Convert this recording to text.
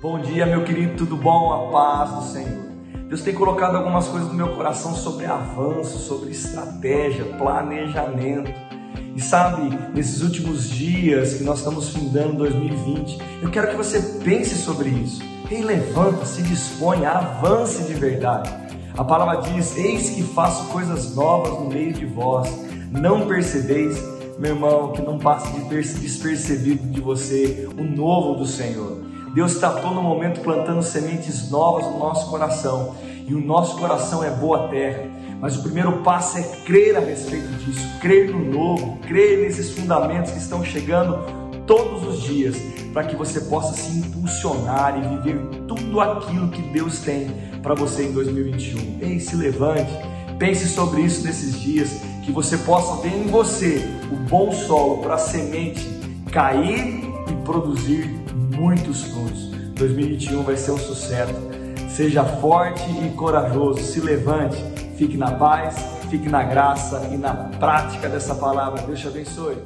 Bom dia, meu querido, tudo bom? A paz do Senhor. Deus tem colocado algumas coisas no meu coração sobre avanço, sobre estratégia, planejamento. E sabe, nesses últimos dias que nós estamos findando 2020, eu quero que você pense sobre isso. Ei, levanta, se disponha, avance de verdade. A palavra diz: Eis que faço coisas novas no meio de vós. Não percebeis, meu irmão, que não passe de despercebido de você o novo do Senhor. Deus está todo momento plantando sementes novas no nosso coração. E o nosso coração é boa terra. Mas o primeiro passo é crer a respeito disso, crer no novo, crer nesses fundamentos que estão chegando todos os dias, para que você possa se impulsionar e viver tudo aquilo que Deus tem para você em 2021. Ei, se levante, pense sobre isso nesses dias, que você possa ver em você o bom solo para a semente cair e produzir muitos frutos. 2021 vai ser um sucesso. Seja forte e corajoso, se levante, fique na paz, fique na graça e na prática dessa palavra. Deus te abençoe.